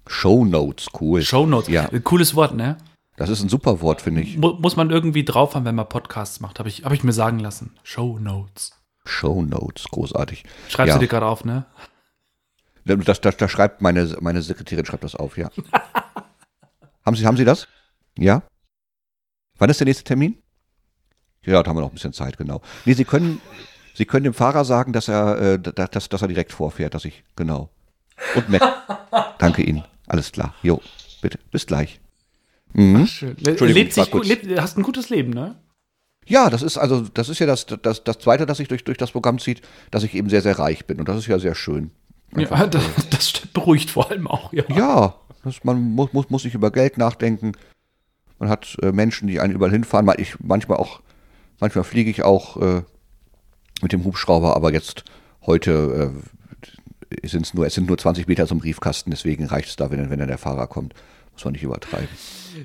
Show Notes, cool. Show Notes, ja. Cooles Wort, ne? Das ist ein super Wort, finde ich. Mu muss man irgendwie drauf haben, wenn man Podcasts macht, habe ich, hab ich mir sagen lassen. Show Notes. Show Notes, großartig. Schreibst ja. du dir gerade auf, ne? Das, das, das schreibt meine, meine Sekretärin schreibt das auf, ja. haben, Sie, haben Sie das? Ja? Wann ist der nächste Termin? Ja, da haben wir noch ein bisschen Zeit, genau. Nee, Sie können, Sie können dem Fahrer sagen, dass er, äh, dass, dass er direkt vorfährt, dass ich, genau. Und Mac. Danke Ihnen. Alles klar. Jo, bitte. Bis gleich. Mhm. Ach, schön. Lebt sich gut, lebt, hast ein gutes Leben, ne? Ja, das ist also, das ist ja das, das, das Zweite, das sich durch, durch das Programm zieht, dass ich eben sehr, sehr reich bin. Und das ist ja sehr schön. Einfach, ja, das, das beruhigt vor allem auch, ja. Ja, das, man muss, muss, muss nicht über Geld nachdenken. Man hat äh, Menschen, die einen überall hinfahren. Ich, manchmal auch, manchmal fliege ich auch äh, mit dem Hubschrauber, aber jetzt heute äh, sind's nur, es sind nur 20 Meter zum Briefkasten, deswegen reicht es da, wenn, wenn dann der Fahrer kommt. Muss man nicht übertreiben.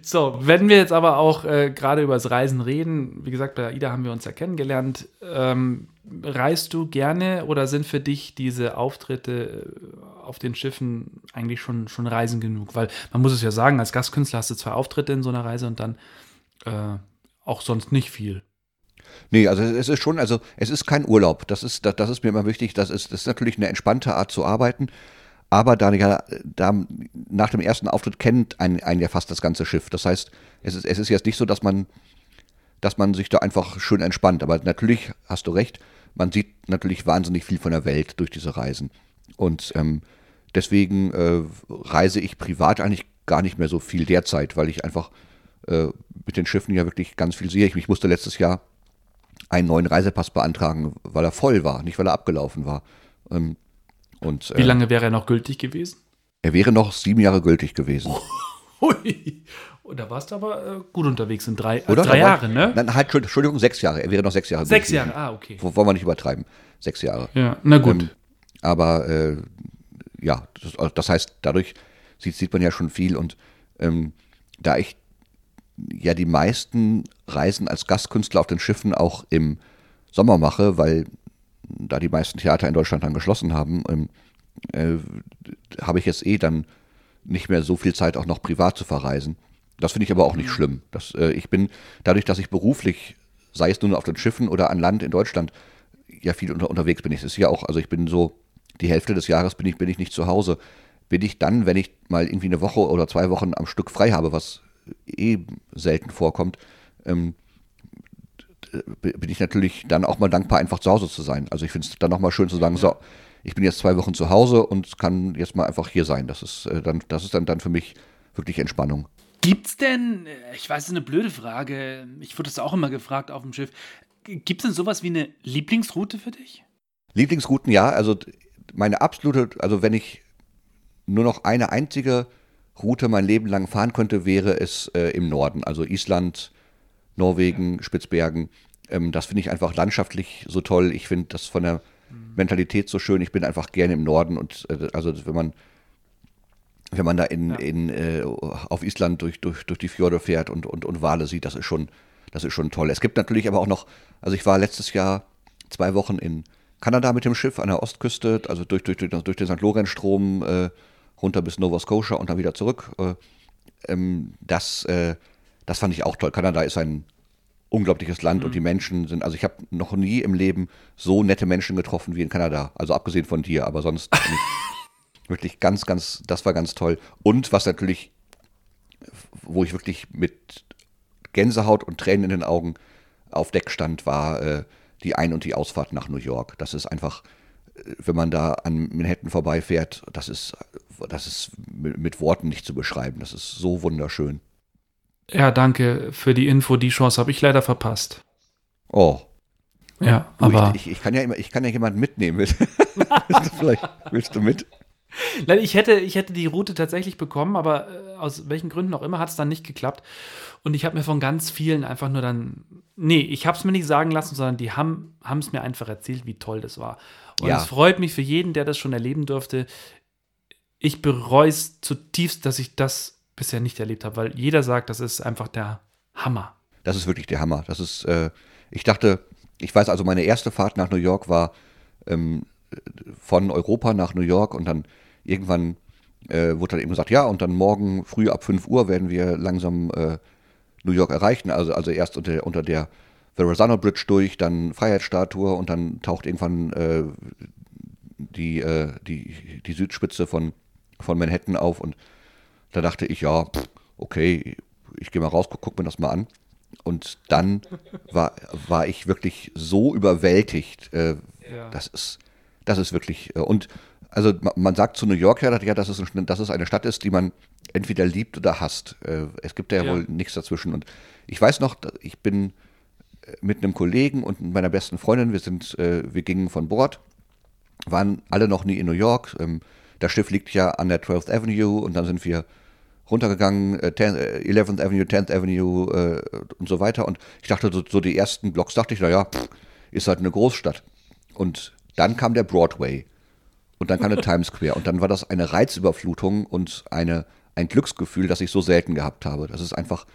So, wenn wir jetzt aber auch äh, gerade über das Reisen reden, wie gesagt, bei AIDA haben wir uns ja kennengelernt. Ähm, reist du gerne oder sind für dich diese Auftritte äh, auf den Schiffen eigentlich schon, schon Reisen genug? Weil man muss es ja sagen, als Gastkünstler hast du zwei Auftritte in so einer Reise und dann äh, auch sonst nicht viel. Nee, also es ist schon, also es ist kein Urlaub. Das ist, das, das ist mir immer wichtig. Das ist, das ist natürlich eine entspannte Art zu arbeiten. Aber da, ja, da nach dem ersten Auftritt kennt einen, einen ja fast das ganze Schiff. Das heißt, es ist, es ist jetzt nicht so, dass man, dass man sich da einfach schön entspannt. Aber natürlich hast du recht, man sieht natürlich wahnsinnig viel von der Welt durch diese Reisen. Und ähm, deswegen äh, reise ich privat eigentlich gar nicht mehr so viel derzeit, weil ich einfach äh, mit den Schiffen ja wirklich ganz viel sehe. Ich, ich musste letztes Jahr einen neuen Reisepass beantragen, weil er voll war, nicht weil er abgelaufen war. Ähm, und, Wie äh, lange wäre er noch gültig gewesen? Er wäre noch sieben Jahre gültig gewesen. Hui. Und da warst du aber äh, gut unterwegs in drei, äh, drei Jahre, ne? Nein, halt, Entschuldigung, sechs Jahre. Er wäre noch sechs Jahre. Sechs Jahre, ah, okay. Wollen wir nicht übertreiben. Sechs Jahre. Ja, na gut. Ähm, aber äh, ja, das, das, heißt, dadurch sieht, sieht man ja schon viel. Und ähm, da ich ja die meisten Reisen als Gastkünstler auf den Schiffen auch im Sommer mache, weil da die meisten Theater in Deutschland dann geschlossen haben, ähm, äh, habe ich jetzt eh dann nicht mehr so viel Zeit auch noch privat zu verreisen. Das finde ich aber auch nicht mhm. schlimm. Das, äh, ich bin, dadurch, dass ich beruflich, sei es nun auf den Schiffen oder an Land in Deutschland, ja viel unter, unterwegs bin. Es ist ja auch, also ich bin so, die Hälfte des Jahres bin ich, bin ich nicht zu Hause. Bin ich dann, wenn ich mal irgendwie eine Woche oder zwei Wochen am Stück frei habe, was eh selten vorkommt, ähm, bin ich natürlich dann auch mal dankbar, einfach zu Hause zu sein. Also ich finde es dann nochmal schön zu sagen, so, ich bin jetzt zwei Wochen zu Hause und kann jetzt mal einfach hier sein. Das ist, äh, dann, das ist dann, dann für mich wirklich Entspannung. Gibt's denn, äh, ich weiß, es ist eine blöde Frage, ich wurde das auch immer gefragt auf dem Schiff, gibt es denn sowas wie eine Lieblingsroute für dich? Lieblingsrouten, ja. Also meine absolute, also wenn ich nur noch eine einzige Route mein Leben lang fahren könnte, wäre es äh, im Norden. Also Island, Norwegen, Spitzbergen. Ähm, das finde ich einfach landschaftlich so toll. Ich finde das von der Mentalität so schön. Ich bin einfach gerne im Norden und äh, also wenn man wenn man da in, ja. in äh, auf Island durch, durch, durch die Fjorde fährt und, und, und Wale sieht, das ist schon, das ist schon toll. Es gibt natürlich aber auch noch, also ich war letztes Jahr zwei Wochen in Kanada mit dem Schiff an der Ostküste, also durch, durch, durch, durch den St. Lorenz-Strom äh, runter bis Nova Scotia und dann wieder zurück. Äh, ähm, das, äh, das fand ich auch toll. Kanada ist ein unglaubliches Land mhm. und die Menschen sind, also ich habe noch nie im Leben so nette Menschen getroffen wie in Kanada. Also abgesehen von dir, aber sonst wirklich ganz, ganz, das war ganz toll. Und was natürlich, wo ich wirklich mit Gänsehaut und Tränen in den Augen auf Deck stand, war äh, die Ein- und die Ausfahrt nach New York. Das ist einfach, äh, wenn man da an Manhattan vorbeifährt, das ist, das ist mit, mit Worten nicht zu beschreiben. Das ist so wunderschön. Ja, danke für die Info. Die Chance habe ich leider verpasst. Oh. Ja, aber. Ich, ich, kann ja immer, ich kann ja jemanden mitnehmen. Vielleicht willst du mit? Nein, ich hätte, ich hätte die Route tatsächlich bekommen, aber äh, aus welchen Gründen auch immer hat es dann nicht geklappt. Und ich habe mir von ganz vielen einfach nur dann. Nee, ich habe es mir nicht sagen lassen, sondern die haben es mir einfach erzählt, wie toll das war. Und ja. es freut mich für jeden, der das schon erleben durfte. Ich bereue es zutiefst, dass ich das bisher nicht erlebt habe, weil jeder sagt, das ist einfach der Hammer. Das ist wirklich der Hammer. Das ist, äh, ich dachte, ich weiß also, meine erste Fahrt nach New York war ähm, von Europa nach New York und dann irgendwann äh, wurde dann eben gesagt, ja, und dann morgen früh ab 5 Uhr werden wir langsam äh, New York erreichen. Also, also erst unter, unter der Verrazano Bridge durch, dann Freiheitsstatue und dann taucht irgendwann äh, die, äh, die, die Südspitze von, von Manhattan auf und da dachte ich, ja, okay, ich gehe mal raus, guck, guck, mir das mal an. Und dann war, war ich wirklich so überwältigt. Äh, ja. Das ist, das ist wirklich. Äh, und also man sagt zu New York ja, dass es, dass es eine Stadt ist, die man entweder liebt oder hasst. Äh, es gibt ja, ja, wohl nichts dazwischen. Und ich weiß noch, ich bin mit einem Kollegen und meiner besten Freundin, wir sind, äh, wir gingen von Bord, waren alle noch nie in New York. Ähm, das Schiff liegt ja an der 12th Avenue und dann sind wir runtergegangen, äh, 10, äh, 11th Avenue, 10th Avenue äh, und so weiter. Und ich dachte, so, so die ersten Blocks dachte ich, naja, ist halt eine Großstadt. Und dann kam der Broadway und dann kam der Times Square und dann war das eine Reizüberflutung und eine, ein Glücksgefühl, das ich so selten gehabt habe. Das ist einfach,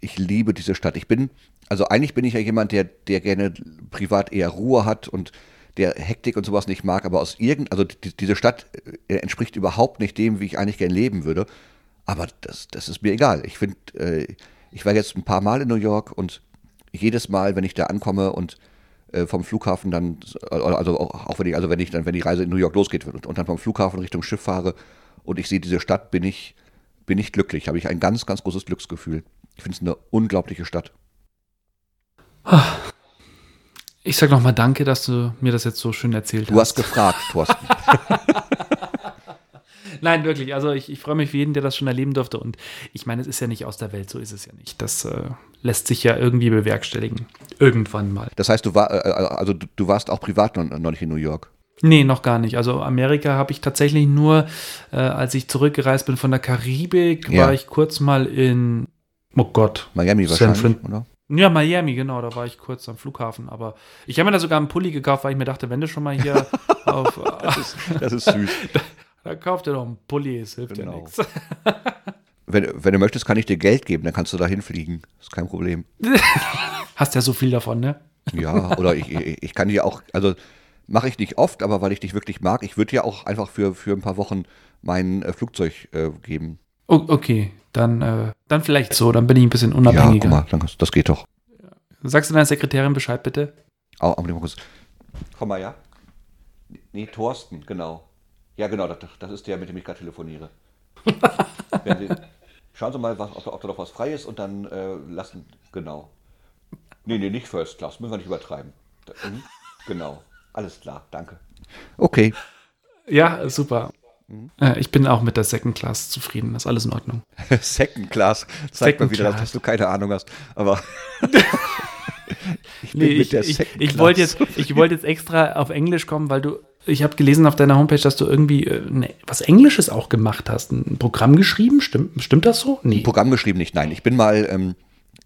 ich liebe diese Stadt. Ich bin, also eigentlich bin ich ja jemand, der, der gerne privat eher Ruhe hat und der Hektik und sowas nicht mag, aber aus irgend, also die, diese Stadt äh, entspricht überhaupt nicht dem, wie ich eigentlich gerne leben würde. Aber das, das ist mir egal. Ich finde, äh, ich war jetzt ein paar Mal in New York und jedes Mal, wenn ich da ankomme und äh, vom Flughafen dann, also auch, auch wenn ich, also wenn ich dann, wenn die Reise in New York losgeht und, und dann vom Flughafen Richtung Schiff fahre und ich sehe diese Stadt, bin ich, bin ich glücklich. Habe ich ein ganz, ganz großes Glücksgefühl. Ich finde es eine unglaubliche Stadt. Ich sag nochmal danke, dass du mir das jetzt so schön erzählt Du hast gefragt, Thorsten. Nein, wirklich. Also ich, ich freue mich für jeden, der das schon erleben durfte. Und ich meine, es ist ja nicht aus der Welt, so ist es ja nicht. Das äh, lässt sich ja irgendwie bewerkstelligen. Irgendwann mal. Das heißt, du, war, äh, also du, warst auch privat noch, noch nicht in New York. Nee, noch gar nicht. Also Amerika habe ich tatsächlich nur, äh, als ich zurückgereist bin von der Karibik, Ja. war ich kurz mal in, oh Gott, Miami San wahrscheinlich, Fran- oder? Ja, Miami, genau, da war ich kurz am Flughafen. Aber ich habe mir da sogar einen Pulli gekauft, weil ich mir dachte, wenn du schon mal hier auf. Das ist süß. da kauft ihr doch einen Pulli, es hilft ja Genau. nichts. Wenn, wenn du möchtest, kann ich dir Geld geben, dann kannst du da hinfliegen. Ist kein Problem. Hast ja so viel davon, ne? Ja, oder ich, ich, ich kann dir auch, also mache ich nicht oft, aber weil ich dich wirklich mag, ich würde dir auch einfach für, für ein paar Wochen mein äh, Flugzeug äh, geben. O okay, dann, äh, dann vielleicht so, dann bin ich ein bisschen Ja, unabhängiger. guck mal, das geht doch. Sagst du deiner Sekretärin Bescheid, bitte? Kurz. Komm mal, ja? Nee, Thorsten, genau. Ja, genau, das, das ist der, mit dem ich gerade telefoniere. Wenn Sie, schauen Sie mal, was, ob, da- ob da noch was frei ist und dann äh, lassen, genau. Nee, nee, nicht First Class, müssen wir nicht übertreiben. Da, mhm, genau, alles klar, danke. Okay, Ja, super. Mhm. Äh, ich bin auch mit der Second Class zufrieden, ist alles in Ordnung. Second Class zeigt Second mal wieder, Class. dass du keine Ahnung hast. Aber ich bin Nee, mit ich, der ich, Second ich Class wollte jetzt, ich wollte jetzt extra auf Englisch kommen, weil du, ich habe gelesen auf deiner Homepage, dass du irgendwie äh, ne, was Englisches auch gemacht hast. Ein Programm geschrieben, stimmt, stimmt das so? Nee. Programm geschrieben nicht, nein. Ich bin mal, ähm,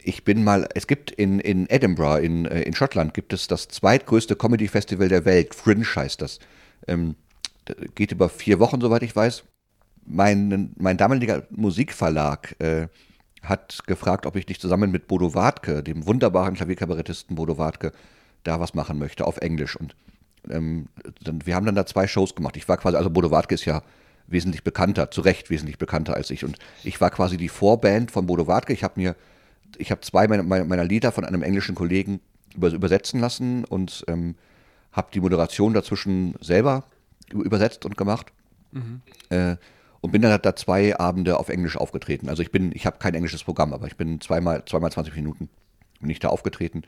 ich bin mal, es gibt in, in Edinburgh, in, äh, in Schottland, gibt es das zweitgrößte Comedy-Festival der Welt. Fringe heißt das. Ähm, geht über vier Wochen, soweit ich weiß. Mein, mein damaliger Musikverlag äh, hat gefragt, ob ich nicht zusammen mit Bodo Wartke, dem wunderbaren Klavierkabarettisten Bodo Wartke, da was machen möchte auf Englisch. Und ähm, dann, wir haben dann da zwei Shows gemacht. Ich war quasi, also Bodo Wartke ist ja wesentlich bekannter, zu Recht wesentlich bekannter als ich. Und ich war quasi die Vorband von Bodo Wartke. Ich habe mir, ich habe zwei meiner, meiner Lieder von einem englischen Kollegen über, übersetzen lassen und ähm, habe die Moderation dazwischen selber übersetzt und gemacht. Äh, und bin dann da zwei Abende auf Englisch aufgetreten. Also ich bin, ich habe kein englisches Programm, aber ich bin zweimal, zweimal 20 Minuten bin ich da aufgetreten.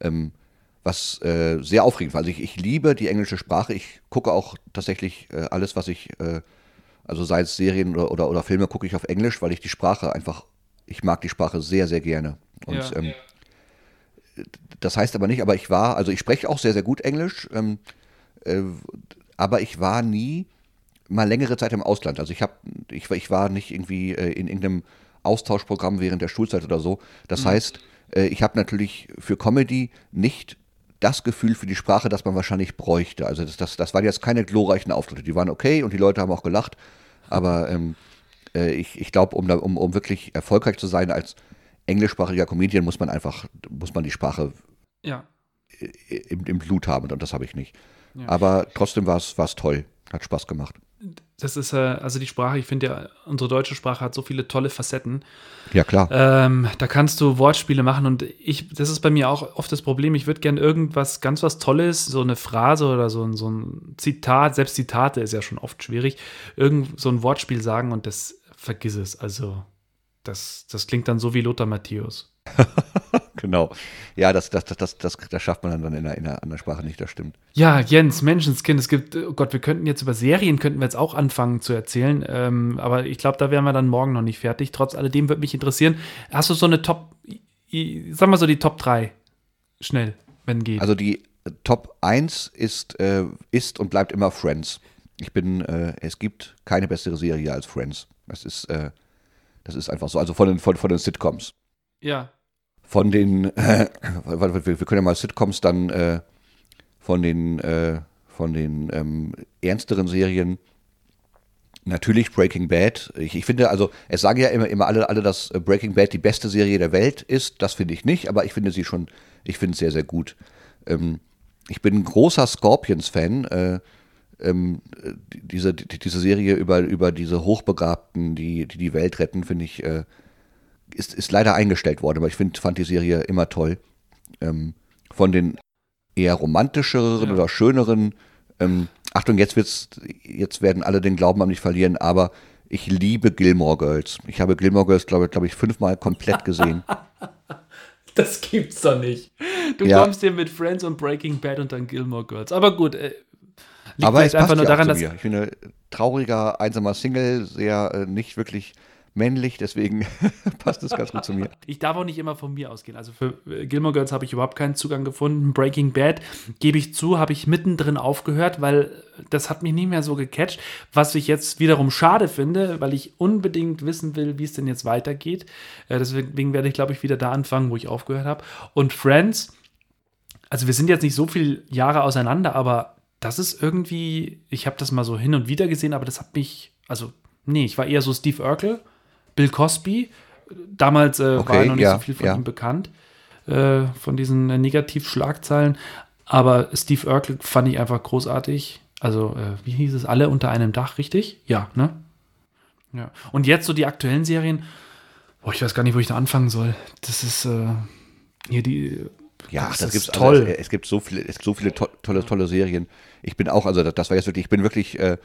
Ähm, was äh, sehr aufregend war. Also ich, ich liebe die englische Sprache. Ich gucke auch tatsächlich äh, alles, was ich, äh, also sei es Serien oder, oder, oder Filme, gucke ich auf Englisch, weil ich die Sprache einfach, ich mag die Sprache sehr, sehr gerne. Und Ja. ähm, das heißt aber nicht, aber ich war, also ich spreche auch sehr, sehr gut Englisch, ähm, äh, aber ich war nie mal längere Zeit im Ausland. Also ich habe, ich, war- ich war nicht irgendwie äh, in irgendeinem Austauschprogramm während der Schulzeit oder so. Das heißt, äh, ich habe natürlich für Comedy nicht das Gefühl für die Sprache, das man wahrscheinlich bräuchte. Also das, das, das waren jetzt keine glorreichen Auftritte. Die waren okay und die Leute haben auch gelacht. Aber ähm, äh, ich, ich glaube, um, um, um wirklich erfolgreich zu sein als englischsprachiger Comedian, muss man einfach, muss man die Sprache Ja. im, im Blut haben und das habe ich nicht. Ja. Aber trotzdem war es toll. Hat Spaß gemacht. Das ist, äh, also die Sprache, ich finde ja, unsere deutsche Sprache hat so viele tolle Facetten. Ja, klar. Ähm, da kannst du Wortspiele machen und ich, das ist bei mir auch oft das Problem. Ich würde gerne irgendwas ganz was Tolles, so eine Phrase oder so ein, so ein Zitat, selbst Zitate ist ja schon oft schwierig, irgend so ein Wortspiel sagen und das vergiss es. Also, das, das klingt dann so wie Lothar Matthäus. Genau. Ja, das, das, das, das, das, das schafft man dann in einer, in einer anderen Sprache nicht, das stimmt. Ja, Jens, Menschenskind, es gibt, oh Gott, wir könnten jetzt über Serien, könnten wir jetzt auch anfangen zu erzählen, ähm, aber ich glaube, da wären wir dann morgen noch nicht fertig. Trotz alledem würde mich interessieren, hast du so eine Top, sag mal so die Top 3 schnell, wenn geht. Also die Top 1 ist, äh, ist und bleibt immer Friends. Ich bin, äh, es gibt keine bessere Serie als Friends. Das ist, äh, das ist einfach so. Also von den, von, von den Sitcoms. ja. Von den, äh, wir, können ja mal Sitcoms dann äh, von den, äh, von den ähm, ernsteren Serien. Natürlich Breaking Bad. Ich, ich finde, also, es sagen ja immer, immer alle, alle, dass äh, Breaking Bad die beste Serie der Welt ist. Das finde ich nicht, aber ich finde sie schon, ich finde es sehr, sehr gut. Ähm, ich bin ein großer Scorpions-Fan. Äh, ähm, die- diese, die, diese Serie über, über diese Hochbegabten, die, die die Welt retten, finde ich, äh, ist, ist leider eingestellt worden, aber ich find, fand die Serie immer toll. Ähm, von den eher romantischeren Ja. oder schöneren, ähm, Achtung, jetzt wird's, jetzt werden alle den Glauben an mich verlieren, aber ich liebe Gilmore Girls. Ich habe Gilmore Girls, glaube glaub ich, fünfmal komplett gesehen. Das gibt's doch nicht. Du Ja. kommst hier mit Friends und Breaking Bad und dann Gilmore Girls. Aber gut, äh, liegt aber es einfach nur daran, dass. Ich bin ein trauriger, einsamer Single, sehr äh, nicht wirklich männlich, deswegen passt es ganz gut zu mir. ich darf auch nicht immer von mir ausgehen. Also für Gilmore Girls habe ich überhaupt keinen Zugang gefunden. Breaking Bad, gebe ich zu, habe ich mittendrin aufgehört, weil das hat mich nicht mehr so gecatcht. Was ich jetzt wiederum schade finde, weil ich unbedingt wissen will, wie es denn jetzt weitergeht. Äh, deswegen werde ich, glaube ich, wieder da anfangen, wo ich aufgehört habe. Und Friends, also wir sind jetzt nicht so viele Jahre auseinander, aber das ist irgendwie, ich habe das mal so hin und wieder gesehen, aber das hat mich, also nee, ich war eher so Steve Urkel, Bill Cosby. Damals äh, war Okay, noch nicht ja, so viel von ja. ihm bekannt, äh, von diesen äh, Negativschlagzeilen. Aber Steve Urkel fand ich einfach großartig. Also, äh, wie hieß es? Alle unter einem Dach, richtig? Ja, ne? Ja. Und jetzt so die aktuellen Serien. Boah, ich weiß gar nicht, wo ich da anfangen soll. Das ist äh, hier die. Ja, Das das, gibt's toll. Also, es, es gibt so viele, es gibt so viele to tolle, tolle Serien. Ich bin auch, also das, das war jetzt wirklich, ich bin wirklich äh,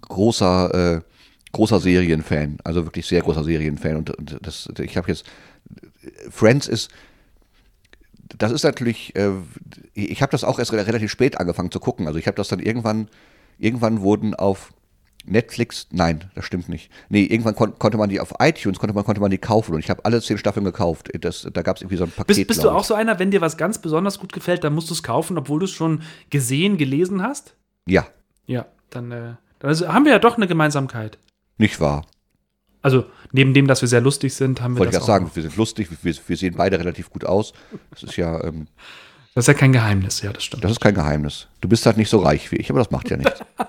großer, äh, großer Serienfan. Also wirklich sehr großer Serienfan. Und, und das, ich habe jetzt Friends ist, das ist natürlich, äh, ich habe das auch erst relativ spät angefangen zu gucken. Also ich habe das dann irgendwann, irgendwann wurden auf Netflix, nein, das stimmt nicht. Nee, irgendwann kon konnte man die auf iTunes, konnte man, konnte man die kaufen und ich habe alle zehn Staffeln gekauft. Das, da gab es irgendwie so ein Paket. Bist, bist du auch so einer, wenn dir was ganz besonders gut gefällt, dann musst du es kaufen, obwohl du es schon gesehen, gelesen hast? Ja, Ja, dann, äh, dann also haben wir ja doch eine Gemeinsamkeit. Nicht wahr. Also, neben dem, dass wir sehr lustig sind, haben wir Wollte ich gerade sagen, auch. wir sind lustig, wir, wir sehen beide relativ gut aus. Das ist ja, ähm, Das ist ja kein Geheimnis, ja, das stimmt. das ist kein Geheimnis. Du bist halt nicht so reich wie ich, aber das macht ja nichts.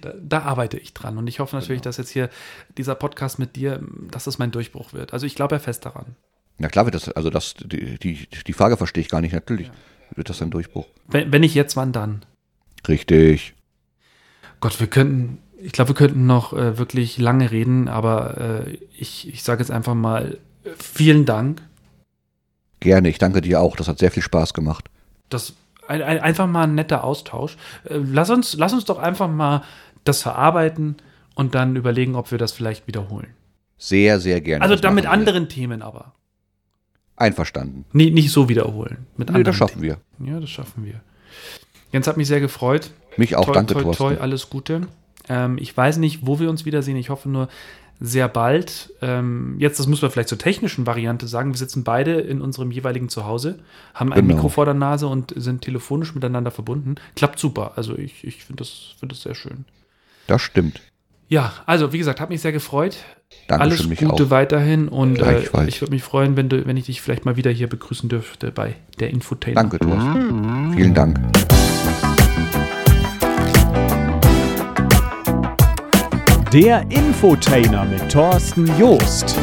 Da, da arbeite ich dran und ich hoffe natürlich, dass jetzt hier dieser Podcast mit dir, dass das mein Durchbruch wird. Also ich glaube ja fest daran. Na klar wird das, also das, die, die, die Frage verstehe ich gar nicht. Natürlich wird das ein Durchbruch. Wenn, wenn nicht jetzt, wann dann? Richtig. Gott, wir könnten, ich glaube, wir könnten noch äh, wirklich lange reden, aber äh, ich, ich sage jetzt einfach mal vielen Dank. Gerne, ich danke dir auch. Das hat sehr viel Spaß gemacht. Das ein, ein, einfach mal ein netter Austausch. Äh, lass, uns, lass uns doch einfach mal das verarbeiten und dann überlegen, ob wir das vielleicht wiederholen. Sehr, sehr gerne. Also Das dann mit wir. anderen Themen aber. Einverstanden. Nee, nicht so wiederholen. Mit Nee, anderen das schaffen Themen. wir. Ja, das schaffen wir. Jens hat mich sehr gefreut. Mich auch. toi, danke, toi, Thorsten. toi, alles Gute. Ähm, ich weiß nicht, wo wir uns wiedersehen. Ich hoffe nur sehr bald. Ähm, jetzt, das muss man vielleicht zur technischen Variante sagen. Wir sitzen beide in unserem jeweiligen Zuhause, haben ein Genau. Mikro vor der Nase und sind telefonisch miteinander verbunden. Klappt super. Also ich, ich finde das, find das sehr schön. Das stimmt. Ja, also wie gesagt, hat mich sehr gefreut. Dankeschön, Alles mich Gute auch. weiterhin und äh, ich würde mich freuen, wenn, du, wenn ich dich vielleicht mal wieder hier begrüßen dürfte bei der Infotainer. Danke, Thorsten. Vielen Dank. Der Infotainer mit Thorsten Joost.